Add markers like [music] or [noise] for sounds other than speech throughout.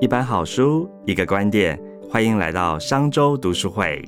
一本好书，一个观点，欢迎来到商周读书会。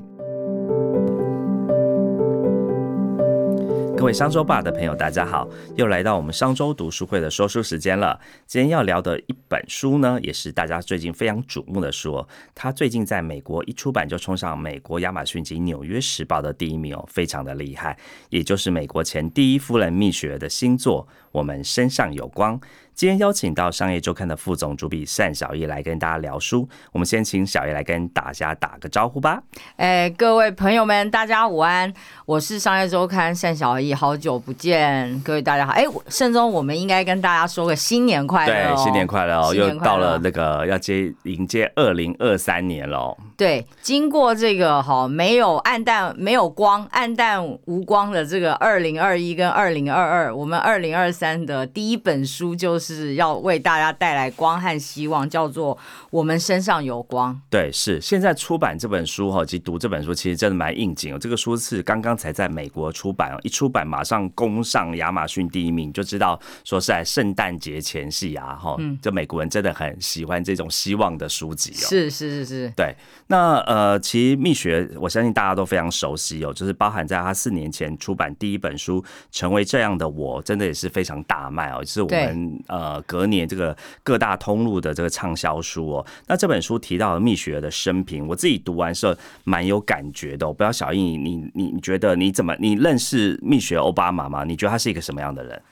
各位商周吧的朋友，大家好，又来到我们商周读书会的说书时间了。今天要聊的一本书呢，也是大家最近非常瞩目的书。它最近在美国一出版就冲上美国亚马逊及纽约时报的第一名哦，非常的厉害。也就是美国前第一夫人蜜雪的新作《我们身上有光》。今天邀请到商业周刊的副总主笔单小叶来跟大家聊书。我们先请小叶来跟大家打个招呼吧。哎，各位朋友们，大家午安！我是商业周刊单小叶，好久不见，各位大家好。哎，盛中，我们应该跟大家说个新年快乐对，新年快乐哦！又到了那个要接迎接二零二三年喽。对，经过这个哈没有暗淡、没有光、暗淡无光的这个二零二一跟二零二二，我们二零二三的第一本书就是要为大家带来光和希望，叫做《我们身上有光》。对，是现在出版这本书哈，及读这本书其实真的蛮应景哦。这个书是刚刚才在美国出版哦，一出版马上攻上亚马逊第一名，就知道说是在圣诞节前夕啊哈，就美国人真的很喜欢这种希望的书籍哦。是是是是，对。那呃，其实蜜雪，我相信大家都非常熟悉哦，就是包含在他四年前出版第一本书《成为这样的我》，真的也是非常大卖哦，就是我们呃隔年这个各大通路的这个畅销书哦。那这本书提到了蜜雪的生平，我自己读完时候蛮有感觉的。我不知道小易，你你你觉得你怎么你认识蜜雪奥巴马吗？你觉得他是一个什么样的人？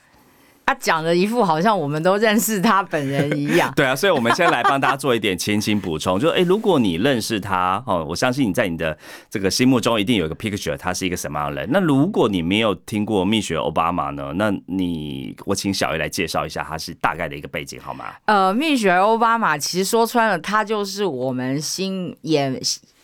他讲的一副好像我们都认识他本人一样。[laughs] 对啊，所以我们先来帮大家做一点前情补充。就哎，如果你认识他哦，我相信你在你的这个心目中一定有一个 picture，他是一个什么样的人。那如果你没有听过蜜雪奥巴马呢？那你我请小 A 来介绍一下他是大概的一个背景好吗？呃，蜜雪奥巴马其实说穿了，他就是我们心眼。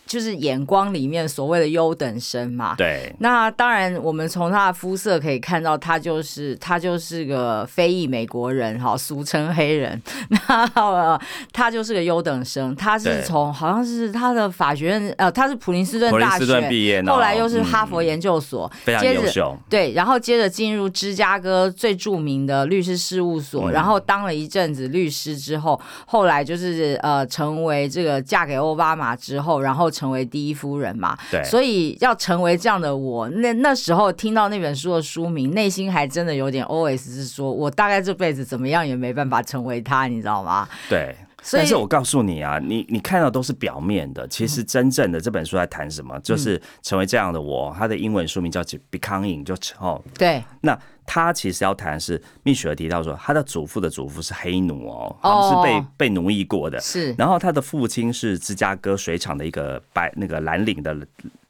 就是眼光里面所谓的优等生嘛。对。那当然，我们从他的肤色可以看到，他就是他就是个非裔美国人，哈，俗称黑人。[laughs] 那他就是个优等生，他是从好像是他的法学院，呃，他是普林斯顿大学毕业，后来又是哈佛研究所，非常优秀。对，然后接着进入芝加哥最著名的律师事务所，然后当了一阵子律师之后，后来就是呃，成为这个嫁给奥巴马之后，然后。成为第一夫人嘛，对，所以要成为这样的我，那那时候听到那本书的书名，内心还真的有点 O S，是说我大概这辈子怎么样也没办法成为他，你知道吗？对，但是我告诉你啊，你你看到都是表面的，其实真正的这本书在谈什么，就是成为这样的我。它的英文书名叫《Becoming》，就哦，对，那。他其实要谈的是蜜雪儿提到说，他的祖父的祖父是黑奴哦，他们是被被奴役过的。是，然后他的父亲是芝加哥水厂的一个白那个蓝领的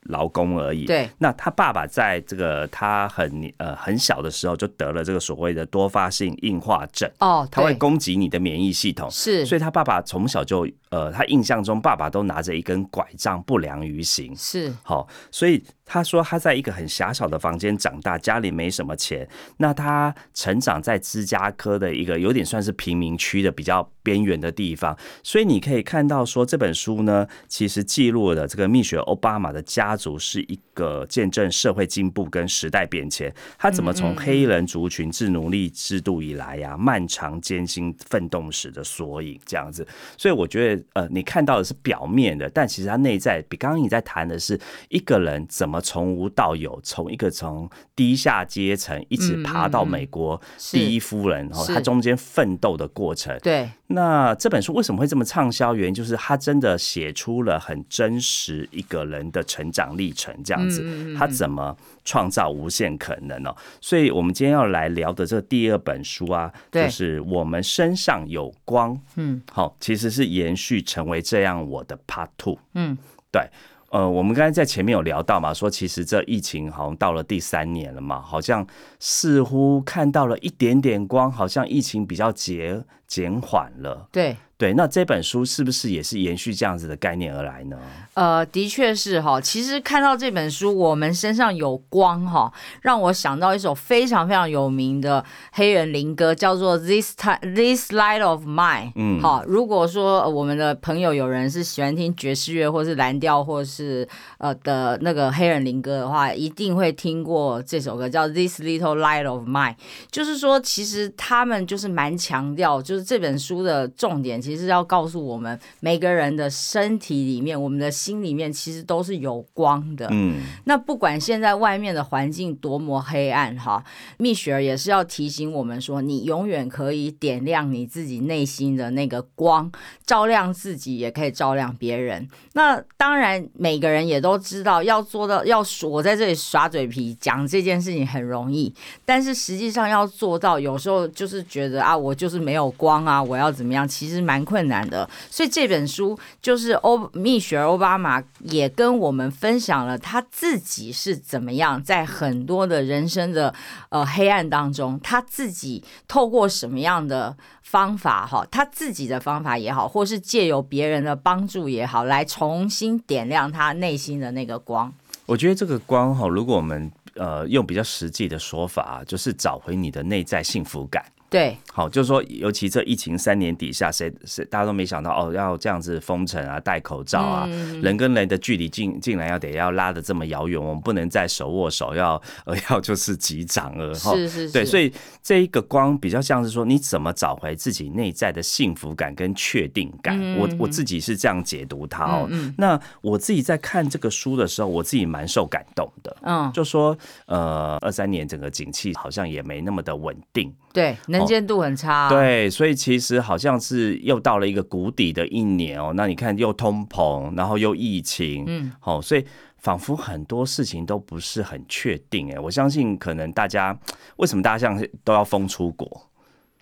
劳工而已。对，那他爸爸在这个他很呃很小的时候就得了这个所谓的多发性硬化症哦，他会攻击你的免疫系统。是，所以他爸爸从小就呃，他印象中爸爸都拿着一根拐杖不良于行。是，好，所以。他说他在一个很狭小的房间长大，家里没什么钱。那他成长在芝加哥的一个有点算是贫民区的比较边缘的地方，所以你可以看到说这本书呢，其实记录了这个蜜雪奥巴马的家族是一个见证社会进步跟时代变迁。他怎么从黑人族群自奴隶制度以来呀，漫长艰辛奋斗史的缩影这样子。所以我觉得呃，你看到的是表面的，但其实他内在比刚刚你在谈的是一个人怎么。从无到有，从一个从低下阶层一直爬到美国第一夫人，然后他中间奋斗的过程。对，那这本书为什么会这么畅销？原因就是他真的写出了很真实一个人的成长历程，这样子，他怎么创造无限可能哦？所以我们今天要来聊的这第二本书啊，就是我们身上有光。嗯，好，其实是延续成为这样我的 Part Two。嗯，对。呃，我们刚才在前面有聊到嘛，说其实这疫情好像到了第三年了嘛，好像似乎看到了一点点光，好像疫情比较减减缓了。对。对，那这本书是不是也是延续这样子的概念而来呢？呃，的确是哈。其实看到这本书，我们身上有光哈，让我想到一首非常非常有名的黑人灵歌，叫做《This Time This Light of Mine》。嗯，好。如果说我们的朋友有人是喜欢听爵士乐，或是蓝调，或是呃的那个黑人灵歌的话，一定会听过这首歌，叫《This Little Light of Mine》。就是说，其实他们就是蛮强调，就是这本书的重点。其实要告诉我们，每个人的身体里面，我们的心里面，其实都是有光的。嗯，那不管现在外面的环境多么黑暗，哈，蜜雪儿也是要提醒我们说，你永远可以点亮你自己内心的那个光，照亮自己，也可以照亮别人。那当然，每个人也都知道，要做到要我在这里耍嘴皮讲这件事情很容易，但是实际上要做到，有时候就是觉得啊，我就是没有光啊，我要怎么样，其实蛮困难的。所以这本书就是欧蜜雪儿奥巴马也跟我们分享了他自己是怎么样在很多的人生的呃黑暗当中，他自己透过什么样的方法哈，他自己的方法也好，或是借由别人的帮助也好，来重新点亮他内心的那个光。我觉得这个光哈，如果我们呃用比较实际的说法，就是找回你的内在幸福感。对，好，就是说，尤其这疫情三年底下，谁谁大家都没想到哦，要这样子封城啊，戴口罩啊，人跟人的距离竟竟然要得要拉的这么遥远，我们不能再手握手，要而 [laughs] 要就是击掌了哈。是是是。对，所以这一个光比较像是说，你怎么找回自己内在的幸福感跟确定感？我我自己是这样解读它哦。那我自己在看这个书的时候，我自己蛮受感动的。嗯，就说呃，二三年整个景气好像也没那么的稳定。对，能见度很差。对，所以其实好像是又到了一个谷底的一年哦。那你看，又通膨，然后又疫情，嗯，好，所以仿佛很多事情都不是很确定。哎，我相信可能大家为什么大家像都要封出国？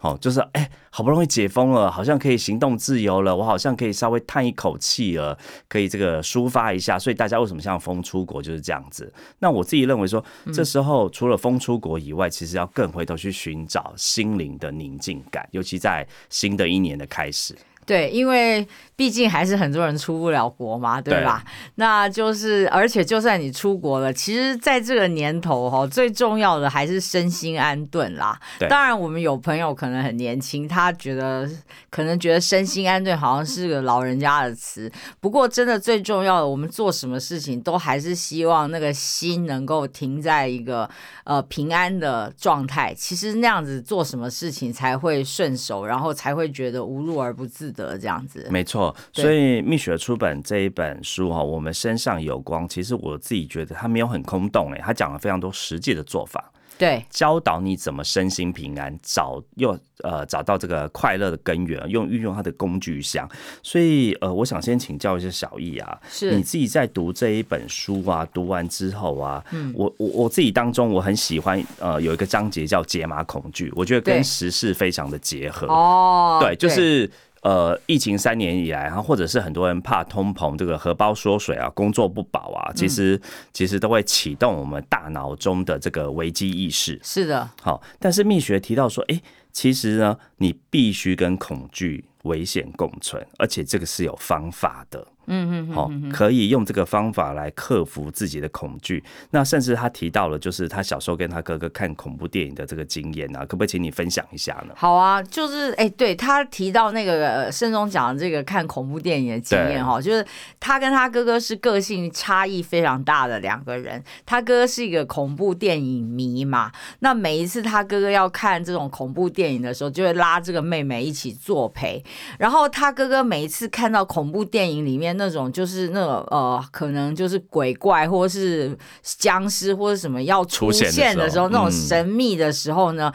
哦，就是哎，好不容易解封了，好像可以行动自由了，我好像可以稍微叹一口气了，可以这个抒发一下。所以大家为什么像风出国就是这样子？那我自己认为说，这时候除了风出国以外，其实要更回头去寻找心灵的宁静感，尤其在新的一年的开始。对，因为毕竟还是很多人出不了国嘛，对吧？那就是，而且就算你出国了，其实在这个年头哈，最重要的还是身心安顿啦。当然，我们有朋友可能很年轻，他觉得可能觉得身心安顿好像是个老人家的词。不过，真的最重要的，我们做什么事情都还是希望那个心能够停在一个呃平安的状态。其实那样子做什么事情才会顺手，然后才会觉得无路而不自。的这样子，没错。所以蜜雪出本这一本书哈，我们身上有光。其实我自己觉得它没有很空洞哎，它讲了非常多实际的做法。对，教导你怎么身心平安，找又呃找到这个快乐的根源，用运用它的工具箱。所以呃，我想先请教一下小易啊，是你自己在读这一本书啊，读完之后啊，嗯，我我我自己当中我很喜欢呃有一个章节叫解码恐惧，我觉得跟时事非常的结合哦，对，就是。呃，疫情三年以来，哈，或者是很多人怕通膨，这个荷包缩水啊，工作不保啊，其实其实都会启动我们大脑中的这个危机意识。是的，好，但是蜜学提到说，哎，其实呢，你必须跟恐惧、危险共存，而且这个是有方法的。嗯嗯，好，可以用这个方法来克服自己的恐惧。那甚至他提到了，就是他小时候跟他哥哥看恐怖电影的这个经验啊，可不可以请你分享一下呢？好啊，就是哎，对他提到那个盛总讲的这个看恐怖电影的经验哈，就是他跟他哥哥是个性差异非常大的两个人。他哥哥是一个恐怖电影迷嘛，那每一次他哥哥要看这种恐怖电影的时候，就会拉这个妹妹一起作陪。然后他哥哥每一次看到恐怖电影里面。那种就是那个呃，可能就是鬼怪或是僵尸或者什么要出现的时候，那种神秘的时候呢，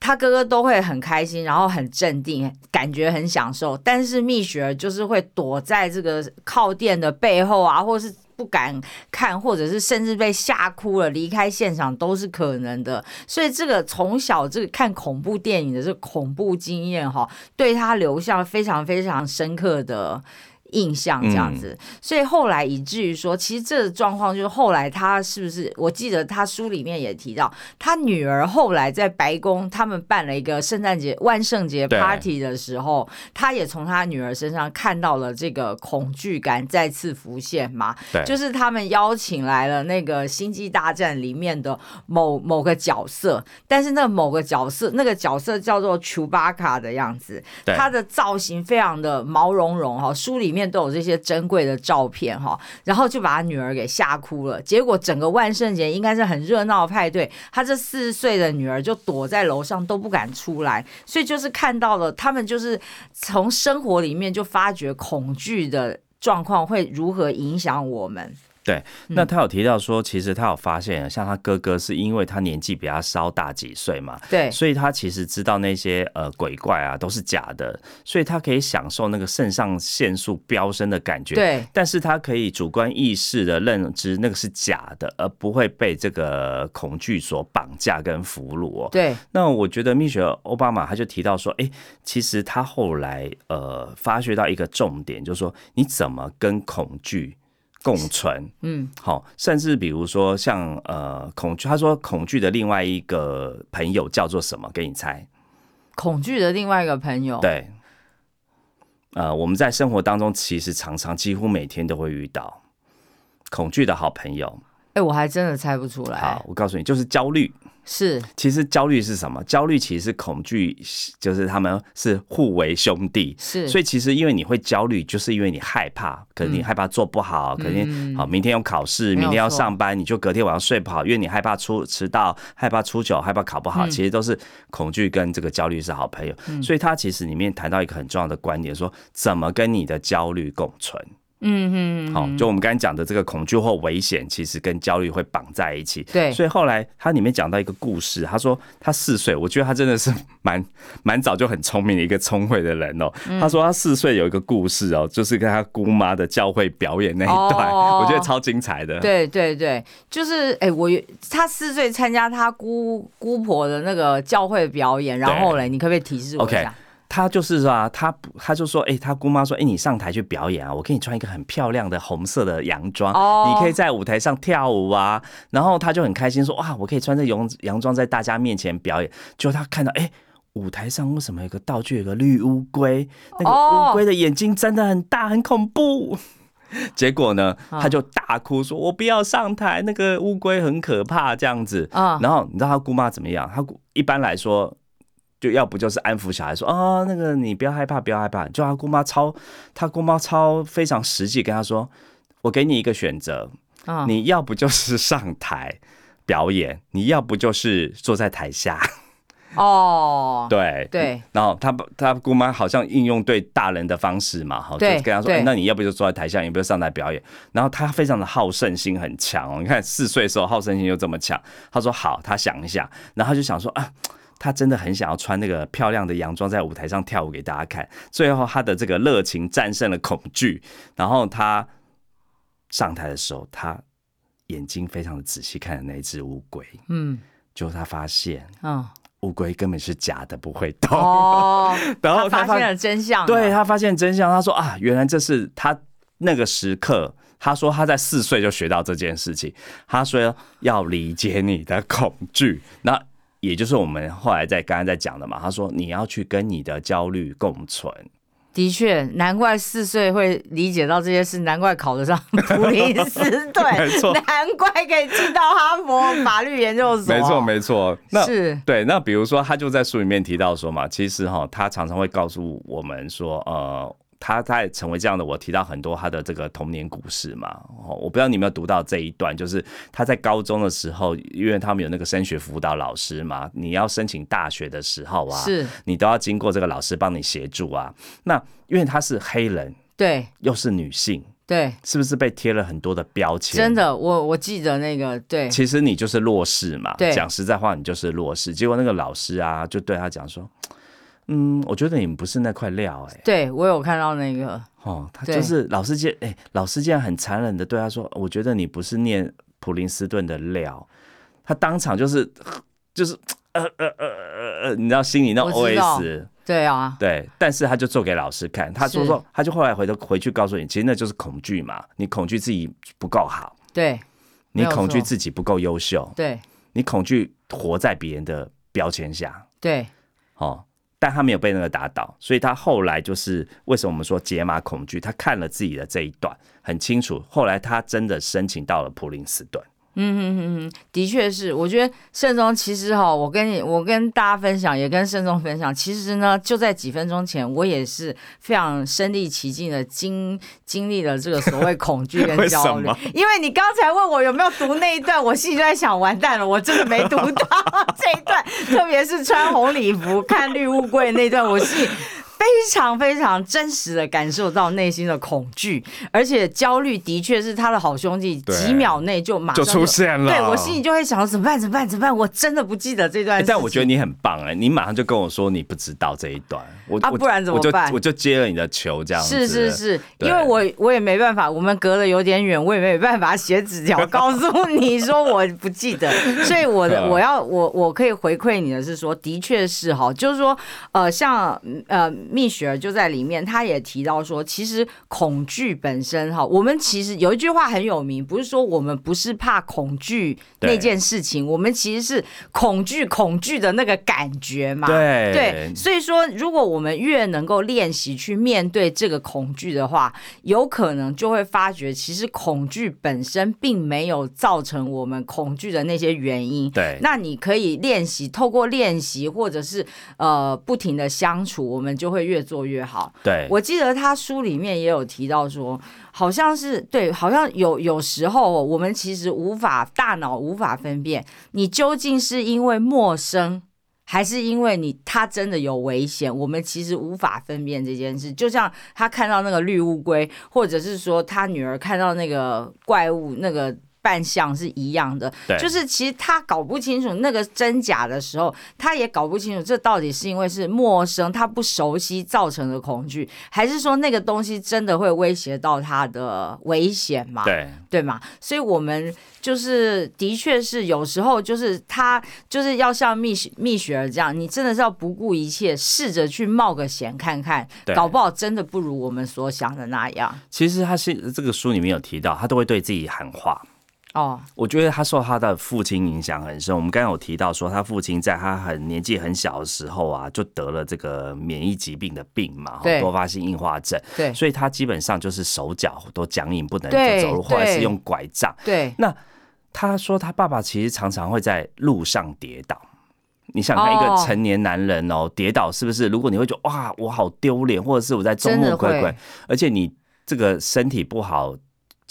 他哥哥都会很开心，然后很镇定，感觉很享受。但是蜜雪儿就是会躲在这个靠垫的背后啊，或是不敢看，或者是甚至被吓哭了，离开现场都是可能的。所以这个从小这个看恐怖电影的这恐怖经验哈，对他留下非常非常深刻的。印象这样子，所以后来以至于说，其实这个状况就是后来他是不是？我记得他书里面也提到，他女儿后来在白宫他们办了一个圣诞节、万圣节 party 的时候，他也从他女儿身上看到了这个恐惧感再次浮现嘛。对，就是他们邀请来了那个星际大战里面的某某个角色，但是那某个角色那个角色叫做丘巴卡的样子，他的造型非常的毛茸茸哈，书里面。都有这些珍贵的照片哈，然后就把他女儿给吓哭了。结果整个万圣节应该是很热闹派对，他这四十岁的女儿就躲在楼上都不敢出来，所以就是看到了他们就是从生活里面就发觉恐惧的状况会如何影响我们。对，那他有提到说，其实他有发现，像他哥哥是因为他年纪比他稍大几岁嘛，对，所以他其实知道那些呃鬼怪啊都是假的，所以他可以享受那个肾上腺素飙升的感觉，对，但是他可以主观意识的认知那个是假的，而不会被这个恐惧所绑架跟俘虏哦。对，那我觉得蜜雪奥巴马他就提到说，哎，其实他后来呃发觉到一个重点，就是说你怎么跟恐惧。共存，嗯，好，甚至比如说像呃恐惧，他说恐惧的另外一个朋友叫做什么？给你猜，恐惧的另外一个朋友，对，呃，我们在生活当中其实常常几乎每天都会遇到恐惧的好朋友。哎，我还真的猜不出来。好，我告诉你，就是焦虑。是，其实焦虑是什么？焦虑其实是恐惧，就是他们是互为兄弟。是，所以其实因为你会焦虑，就是因为你害怕，可能你害怕做不好，可能好明天有考试，明天要上班，你就隔天晚上睡不好，因为你害怕出迟到，害怕出糗，害怕考不好，其实都是恐惧跟这个焦虑是好朋友。所以他其实里面谈到一个很重要的观点，说怎么跟你的焦虑共存。嗯嗯，好，就我们刚才讲的这个恐惧或危险，其实跟焦虑会绑在一起。对，所以后来他里面讲到一个故事，他说他四岁，我觉得他真的是蛮 [laughs] 蛮早就很聪明的一个聪慧的人哦。他说他四岁有一个故事哦，就是跟他姑妈的教会表演那一段，我觉得超精彩的。对对对，就是哎，我他四岁参加他姑姑婆的那个教会表演，然后嘞，你可不可以提示我一下？他就是说啊，他他就说，哎，他姑妈说，哎，你上台去表演啊，我给你穿一个很漂亮的红色的洋装，你可以在舞台上跳舞啊。然后他就很开心说，哇，我可以穿着洋洋装在大家面前表演。结果他看到，哎，舞台上为什么有个道具，有个绿乌龟？那个乌龟的眼睛真的很大，很恐怖。结果呢，他就大哭说，我不要上台，那个乌龟很可怕，这样子。然后你知道他姑妈怎么样？他一般来说。就要不就是安抚小孩说啊，那个你不要害怕，不要害怕。就他姑妈超，他姑妈超非常实际跟他说，我给你一个选择，你要不就是上台表演，你要不就是坐在台下。[laughs] 哦，对对。然后他他姑妈好像应用对大人的方式嘛，好，就跟他说，那你要不就坐在台下，要不就上台表演。然后他非常的好胜心很强哦，你看四岁的时候好胜心就这么强。他说好，他想一下，然后他就想说啊。他真的很想要穿那个漂亮的洋装在舞台上跳舞给大家看。最后，他的这个热情战胜了恐惧。然后他上台的时候，他眼睛非常的仔细看着那只乌龟。嗯，就他发现，嗯，乌龟根本是假的，不会动。哦，[laughs] 然后他发现了真相。对他发现真相，他说啊，原来这是他那个时刻。他说他在四岁就学到这件事情。他说要理解你的恐惧。那也就是我们后来在刚刚在讲的嘛，他说你要去跟你的焦虑共存。的确，难怪四岁会理解到这些事，难怪考得上普林斯顿，[laughs] 没错，难怪可以进到哈佛法律研究所。没错，没错。那是对。那比如说，他就在书里面提到说嘛，其实哈，他常常会告诉我们说，呃。他在成为这样的，我提到很多他的这个童年故事嘛。哦，我不知道你有没有读到这一段，就是他在高中的时候，因为他们有那个升学辅导老师嘛，你要申请大学的时候啊，是，你都要经过这个老师帮你协助啊。那因为他是黑人，对，又是女性，对，是不是被贴了很多的标签？真的，我我记得那个，对，其实你就是弱势嘛。讲实在话，你就是弱势。结果那个老师啊，就对他讲说。嗯，我觉得你们不是那块料哎。对，我有看到那个。哦，他就是老师竟哎，老师竟然很残忍的对他说：“我觉得你不是念普林斯顿的料。”他当场就是就是呃呃呃呃呃，你知道心里那 OS。对啊。对，但是他就做给老师看，他说说，他就后来回头回去告诉你，其实那就是恐惧嘛，你恐惧自己不够好。对。你恐惧自己不够优秀。对。你恐惧活在别人的标签下。对。哦。但他没有被那个打倒，所以他后来就是为什么我们说解码恐惧？他看了自己的这一段很清楚，后来他真的申请到了普林斯顿。嗯嗯嗯的确是，我觉得慎重其实哈，我跟你，我跟大家分享，也跟慎重分享，其实呢，就在几分钟前，我也是非常身临其境的经经历了这个所谓恐惧跟焦虑。因为你刚才问我有没有读那一段，我心里就在想，完蛋了，我真的没读到这一段，特别是穿红礼服看绿乌龟那段，我心。非常非常真实的感受到内心的恐惧，而且焦虑的确是他的好兄弟，几秒内就马上就出现了。对我心里就会想怎么办？怎么办？怎么办？我真的不记得这段。但我觉得你很棒哎，你马上就跟我说你不知道这一段，我啊，不然怎么办？我就接了你的球，这样是是是，因为我我也没办法，我们隔得有点远，我也没办法写纸条告诉你说我不记得，[laughs] 所以我我要我我可以回馈你的是说，的确是哈，就是说呃，像呃。蜜雪儿就在里面，他也提到说，其实恐惧本身哈，我们其实有一句话很有名，不是说我们不是怕恐惧那件事情，我们其实是恐惧恐惧的那个感觉嘛。对对，所以说，如果我们越能够练习去面对这个恐惧的话，有可能就会发觉，其实恐惧本身并没有造成我们恐惧的那些原因。对，那你可以练习，透过练习或者是呃不停的相处，我们就会。越做越好。对，我记得他书里面也有提到说，好像是对，好像有有时候我们其实无法大脑无法分辨，你究竟是因为陌生，还是因为你他真的有危险，我们其实无法分辨这件事。就像他看到那个绿乌龟，或者是说他女儿看到那个怪物那个。扮相是一样的，就是其实他搞不清楚那个真假的时候，他也搞不清楚这到底是因为是陌生、他不熟悉造成的恐惧，还是说那个东西真的会威胁到他的危险嘛？对对嘛？所以我们就是的确是有时候就是他就是要像蜜蜜雪儿这样，你真的是要不顾一切，试着去冒个险看看，搞不好真的不如我们所想的那样。其实他是这个书里面有提到，他都会对自己喊话。哦，我觉得他受他的父亲影响很深。我们刚刚有提到说，他父亲在他很年纪很小的时候啊，就得了这个免疫疾病的病嘛，多发性硬化症。对，所以他基本上就是手脚都僵硬，不能走路，或者是用拐杖。对，那他说他爸爸其实常常会在路上跌倒。你想看一个成年男人哦，跌倒是不是？如果你会觉得哇，我好丢脸，或者是我在众目睽睽，而且你这个身体不好。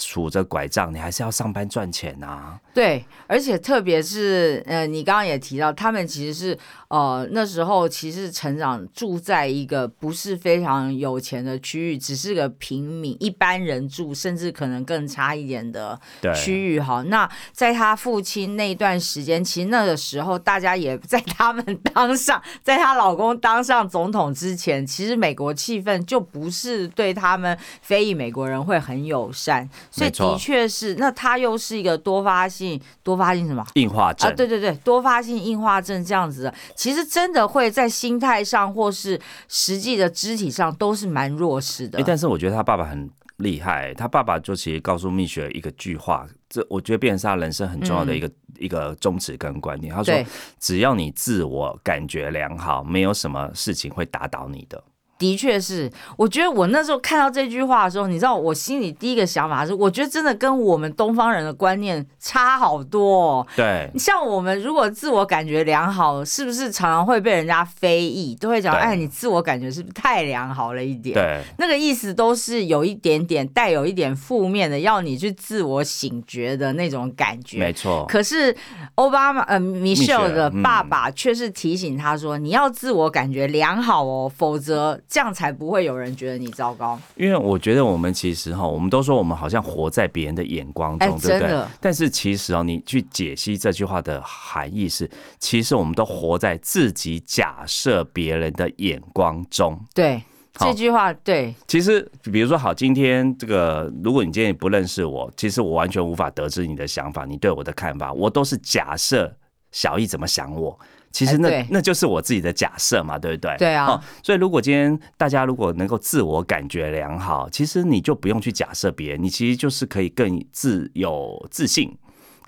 杵着拐杖，你还是要上班赚钱呐。对，而且特别是呃，你刚刚也提到，他们其实是呃那时候其实成长住在一个不是非常有钱的区域，只是个平民一般人住，甚至可能更差一点的区域哈。那在他父亲那段时间，其实那个时候大家也在他们当上，[laughs] 在她老公当上总统之前，其实美国气氛就不是对他们非裔美国人会很友善。所以的确是，那他又是一个多发性多发性什么硬化症啊？对对对，多发性硬化症这样子的，其实真的会在心态上或是实际的肢体上都是蛮弱势的。但是我觉得他爸爸很厉害，他爸爸就其实告诉蜜雪一个句话，这我觉得变成是他人生很重要的一个一个宗旨跟观念。他说：“只要你自我感觉良好，没有什么事情会打倒你的。”的确是，我觉得我那时候看到这句话的时候，你知道我心里第一个想法是，我觉得真的跟我们东方人的观念差好多。对，像我们如果自我感觉良好，是不是常常会被人家非议，都会讲，哎，你自我感觉是不是太良好了一点？对，那个意思都是有一点点带有一点负面的，要你去自我醒觉的那种感觉。没错。可是奥巴马呃，Michelle 的爸爸却是提醒他说，你要自我感觉良好哦，否则。这样才不会有人觉得你糟糕。因为我觉得我们其实哈，我们都说我们好像活在别人的眼光中，对不对？但是其实哦，你去解析这句话的含义是，其实我们都活在自己假设别人的眼光中。对，这句话对。其实比如说，好，今天这个，如果你今天不认识我，其实我完全无法得知你的想法，你对我的看法，我都是假设小易怎么想我。其实那那就是我自己的假设嘛，对不对？对啊。所以如果今天大家如果能够自我感觉良好，其实你就不用去假设别人，你其实就是可以更自有自信、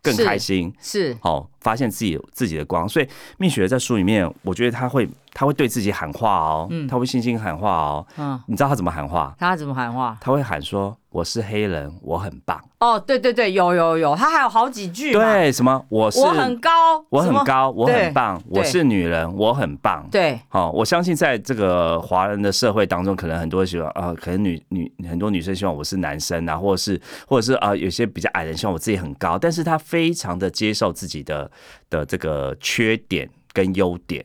更开心。是。好，发现自己自己的光。所以蜜雪在书里面，我觉得他会他会对自己喊话哦，他会信心喊话哦。嗯，你知道他怎么喊话？他怎么喊话？他会喊说：“我是黑人，我很棒。”哦，对对对，有有有，他还有好几句。对，什么？我是我很高，我很高，我很棒。我是女人，我很棒。对好、我相信在这个华人的社会当中，可能很多人希望啊、呃可能女女很多女生希望我是男生啊，或者是或者是啊、呃有些比较矮的人希望我自己很高，但是他非常的接受自己的的这个缺点跟优点。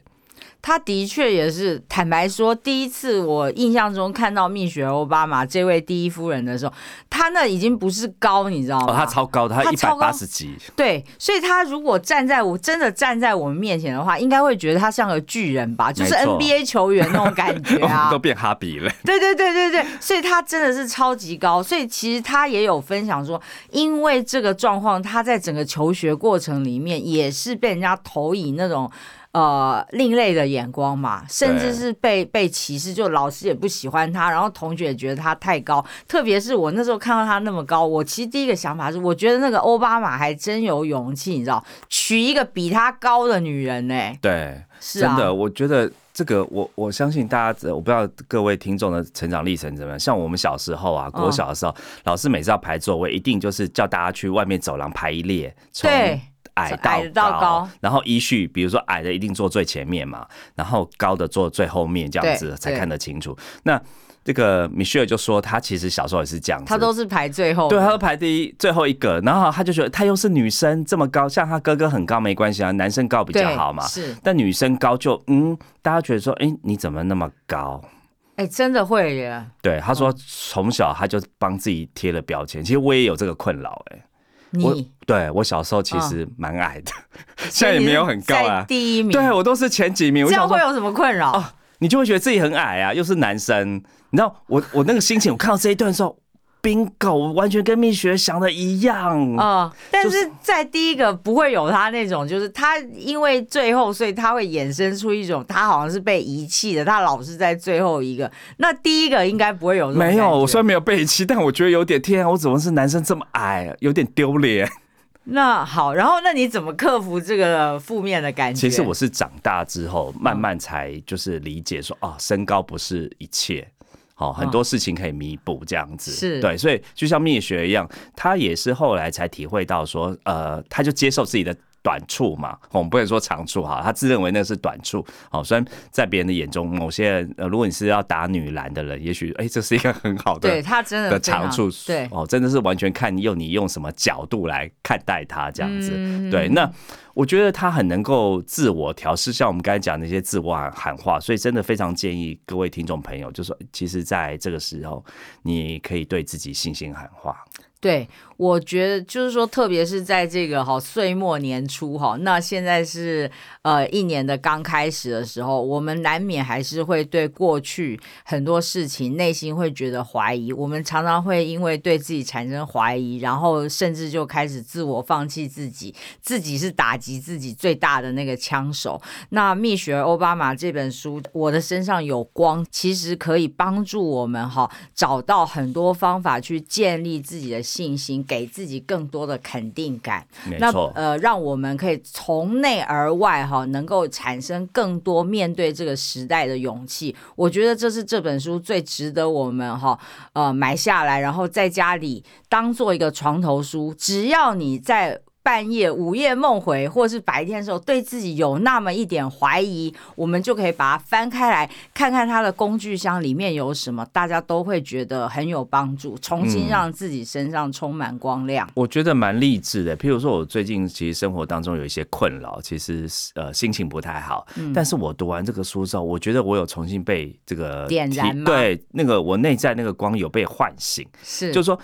他的确也是，坦白说，第一次我印象中看到蜜雪奥巴马这位第一夫人的时候，她那已经不是高，你知道吗？哦，他超高的，他一百八十几，对，所以他如果站在我真的站在我们面前的话，应该会觉得他像个巨人吧，就是 NBA 球员那种感觉啊 [laughs] 都。变哈比了。[laughs] 对对对对对，所以他真的是超级高，所以其实他也有分享说，因为这个状况，他在整个求学过程里面也是被人家投以那种。呃，另类的眼光嘛，甚至是被被歧视，就老师也不喜欢他，然后同学也觉得他太高。特别是我那时候看到他那么高，我其实第一个想法是，我觉得那个奥巴马还真有勇气，你知道，娶一个比他高的女人呢、对，是啊，真的，我觉得这个我我相信大家，我不知道各位听众的成长历程怎么样。像我们小时候啊，嗯国小的时候，老师每次要排座位，一定就是叫大家去外面走廊排一列，从对矮到到高然后依序，比如说矮的一定坐最前面嘛，然后高的坐最后面，这样子才看得清楚。那这个米歇尔就说，她其实小时候也是这样子，他都是排最后的，对，她都排第一最后一个，然后她就觉得他又是女生这么高，像他哥哥很高没关系啊，男生高比较好嘛。是，但女生高就嗯，大家觉得说，哎、你怎么那么高？哎、真的会耶。对，他说从小他就帮自己贴了标签。其实我也有这个困扰，哎，我对我小时候其实蛮矮的，现在也没有很高在啊。第一名，对我都是前几名，这样会有什么困扰？哦你就会觉得自己很矮啊，又是男生。你知道我我那个心情，我看到这一段的时候，bingo，完全跟蜜雪想的一样。啊、但是在第一个不会有他那种，就是他因为最后，所以他会衍生出一种他好像是被遗弃的，他老是在最后一个。那第一个应该不会有没有，我虽然没有被遗弃，但我觉得有点天啊，我怎么是男生这么矮，有点丢脸。那好，然后那你怎么克服这个负面的感觉？其实我是长大之后，慢慢才就是理解说，哦，身高不是一切。好，很多事情可以弥补，这样子。是。对，所以就像灭学一样，他也是后来才体会到说，呃，他就接受自己的短处嘛，我们不能说长处哈，他自认为那是短处。好，虽然在别人的眼中，某些人，呃，如果你是要打女篮的人，也许哎，这是一个很好的对他真的的长处，对，哦，真的是完全看用你用什么角度来看待他这样子。嗯对，那我觉得他很能够自我调试，像我们刚才讲那些自我喊喊话，所以真的非常建议各位听众朋友，就说其实在这个时候，你可以对自己信心喊话。对，我觉得就是说，特别是在这个哈岁末年初哈，那现在是呃一年的刚开始的时候，我们难免还是会对过去很多事情内心会觉得怀疑。我们常常会因为对自己产生怀疑，然后甚至就开始自我放弃自己，自己是打击自己最大的那个枪手。那《蜜雪儿奥巴马》这本书，我的身上有光，其实可以帮助我们哈找到很多方法去建立自己的信心，给自己更多的肯定感。那呃，让我们可以从内而外哈，能够产生更多面对这个时代的勇气。我觉得这是这本书最值得我们哈呃买下来，然后在家里当做一个床头书。只要你在半夜午夜梦回，或是白天的时候，对自己有那么一点怀疑，我们就可以把它翻开来看看它的工具箱里面有什么，大家都会觉得很有帮助，重新嗯让自己身上充满光亮。我觉得蛮励志的。譬如说，我最近其实生活当中有一些困扰，其实是呃心情不太好。嗯但是我读完这个书之后，我觉得我有重新被这个点燃吗对，那个我内在那个光有被唤醒。是，就是说，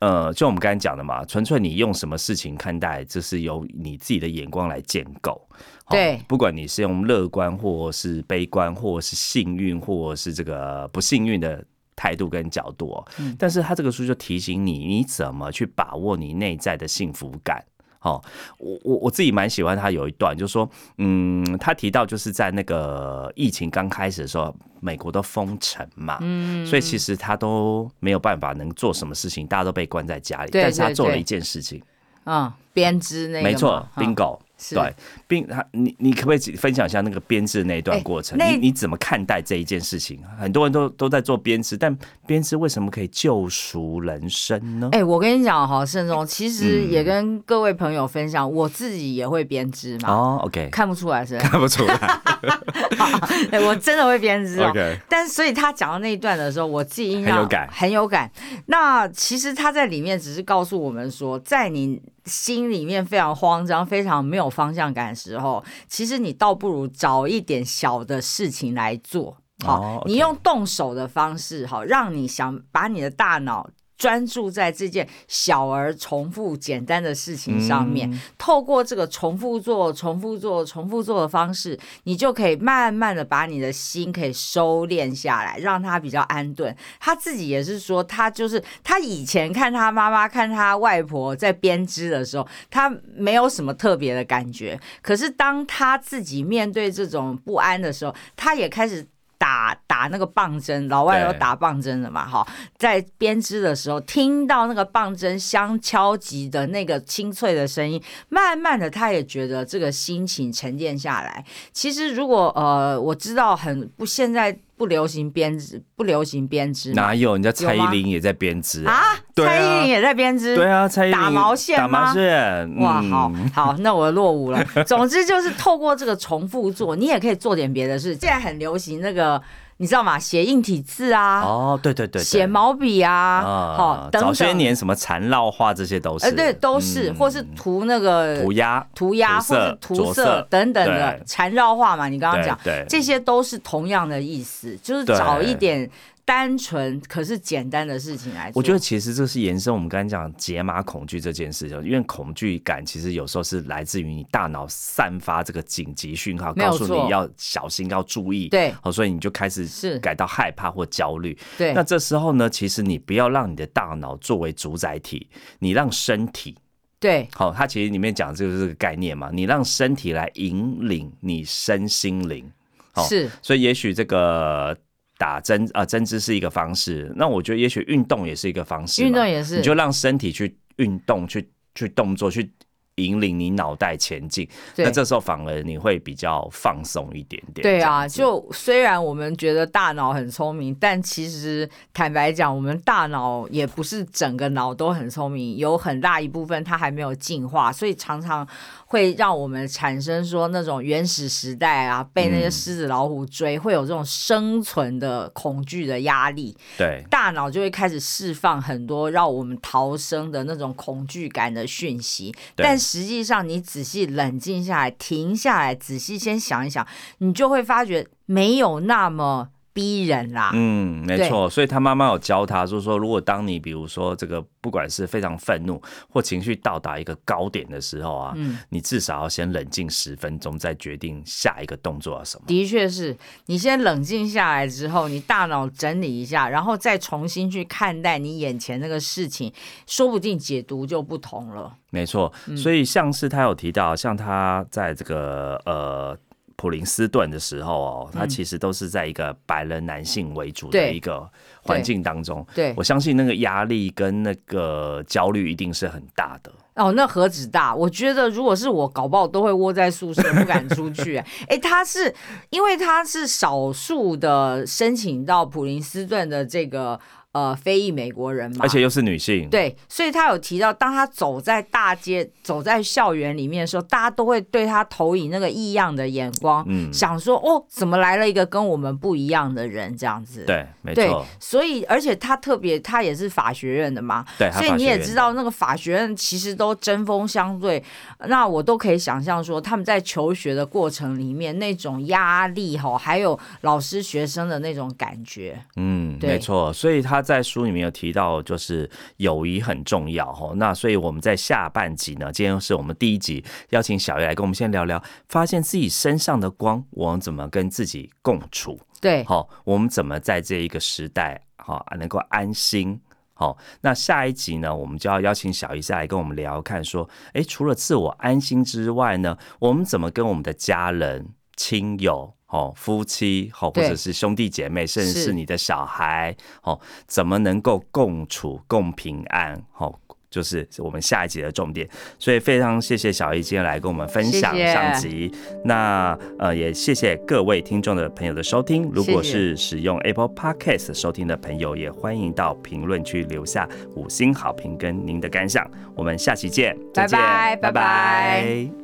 呃，就我们刚才讲的嘛，纯粹你用什么事情看待，这是由你自己的眼光来建构。好对不管你是用乐观，或是悲观，或是幸运，或是这个不幸运的。态度跟角度哦，嗯但是他这个书就提醒你，你怎么去把握你内在的幸福感。哦，我我我自己蛮喜欢他有一段，就是说，嗯，他提到就是在那个疫情刚开始的时候，美国都封城嘛，嗯，所以其实他都没有办法能做什么事情，大家都被关在家里，对但是他做了一件事情，嗯，编织那个没错嗯，bingo，是对，并他你你可不可以分享一下那个编织那一段哎过程？那你你怎么看待这一件事情？很多人都都在做编织，但编织为什么可以救赎人生呢？哎、我跟你讲哈，慎重，其实嗯也跟各位朋友分享，我自己也会编织嘛，哦，OK，看不出来是？看不出来。[laughs] 哎我真的会编织哦。OK，但所以他讲到那一段的时候，我自己印象很有感很有感。那其实他在里面只是告诉我们说，在你心里面非常慌张、非常没有方向感的时候，其实你倒不如找一点小的事情来做。好，你用动手的方式，好，让你想把你的大脑。专注在这件小而重复、简单的事情上面，嗯透过这个重复做、重复做、重复做的方式，你就可以慢慢的把你的心可以收敛下来，让他比较安顿。他自己也是说，他就是他以前看他妈妈、看他外婆在编织的时候，他没有什么特别的感觉。可是当他自己面对这种不安的时候，他也开始。打打那个棒针，老外有打棒针的嘛？哈，在编织的时候，听到那个棒针相敲击的那个清脆的声音，慢慢的，他也觉得这个心情沉淀下来。其实，如果呃，我知道很不，现在不流行编织，不流行编织哪有？人家蔡依林也在编织啊，蔡依林也在编织，对啊，蔡依林打毛线打毛线，哇，嗯好好，那我落伍了。[laughs] 总之就是透过这个重复做，你也可以做点别的事。现在很流行那个，你知道吗？写硬体字啊，哦，对对对，对。写毛笔啊，好、啊，等等。早些年什么缠绕画这些都是，呃，对，都是，嗯。或是涂那个涂鸦，涂鸦，或是涂色色。等等的对。缠绕画嘛。你刚刚讲，对，对。这些都是同样的意思，就是对。找一点单纯可是简单的事情来做。我觉得其实这是延伸我们刚才讲解码恐惧这件事情，因为恐惧感其实有时候是来自于你大脑散发这个紧急讯号，告诉你要小心、要注意。对好，所以你就开始是感到害怕或焦虑。对那这时候呢，其实你不要让你的大脑作为主宰体，你让身体。对好，它其实里面讲的就是这个概念嘛，你让身体来引领你身心灵。好是所以也许这个打针啊、针织是一个方式，那我觉得也许运动也是一个方式。运动也是你就让身体去运动，去去动作，去引领你脑袋前进。那这时候反而你会比较放松一点点。对啊，就虽然我们觉得大脑很聪明，但其实坦白讲，我们大脑也不是整个脑都很聪明，有很大一部分它还没有进化，所以常常会让我们产生说那种原始时代啊，被那些嗯狮子老虎追，会有这种生存的恐惧的压力，对大脑就会开始释放很多让我们逃生的那种恐惧感的讯息。但但实际上，你仔细冷静下来，停下来，仔细先想一想，你就会发觉没有那么逼人啦。嗯，没错，所以他妈妈有教他，就是说，如果当你比如说这个不管是非常愤怒或情绪到达一个高点的时候啊，嗯你至少要先冷静十分钟，再决定下一个动作要什么。的确是你先冷静下来之后，你大脑整理一下，然后再重新去看待你眼前那个事情，说不定解读就不同了。没错，嗯所以像是他有提到，像他在这个呃普林斯顿的时候哦，他其实都是在一个白人男性为主的一个环境当中。对我相信那个压力跟那个焦虑一定是很大的。哦，那何止大？我觉得如果是我，搞不好都会窝在宿舍，不敢出去。[laughs] 哎，他是因为他是少数的申请到普林斯顿的这个呃非裔美国人嘛，而且又是女性，对，所以他有提到，当他走在大街、走在校园里面的时候，大家都会对他投以那个异样的眼光，嗯想说哦，怎么来了一个跟我们不一样的人这样子？对，没错，，所以而且他特别，他也是法学院的嘛，对，所以你也知道，那个法学院其实都针锋相对。那我都可以想象说，他们在求学的过程里面那种压力哈，还有老师学生的那种感觉。嗯，对没错，所以他在书里面有提到，就是友谊很重要哈。那所以我们在下半集呢，今天是我们第一集，邀请小叶来跟我们先聊聊，发现自己身上的光，我们怎么跟自己共处。对，好，我们怎么在这一个时代，好能够安心。好，那下一集呢，我们就要邀请小姨下来跟我们聊，看说，诶，除了自我安心之外呢，我们怎么跟我们的家人、亲友、哦夫妻、哦或者是兄弟姐妹，甚至是是你的小孩，哦，怎么能够共处、共平安？哦。就是我们下一集的重点。所以非常谢谢小易今天来跟我们分享上集。那呃，也谢谢各位听众的朋友的收听。如果是使用 Apple Podcast 收听的朋友，也欢迎到评论区留下五星好评跟您的感想。我们下期见，再见，拜拜拜拜拜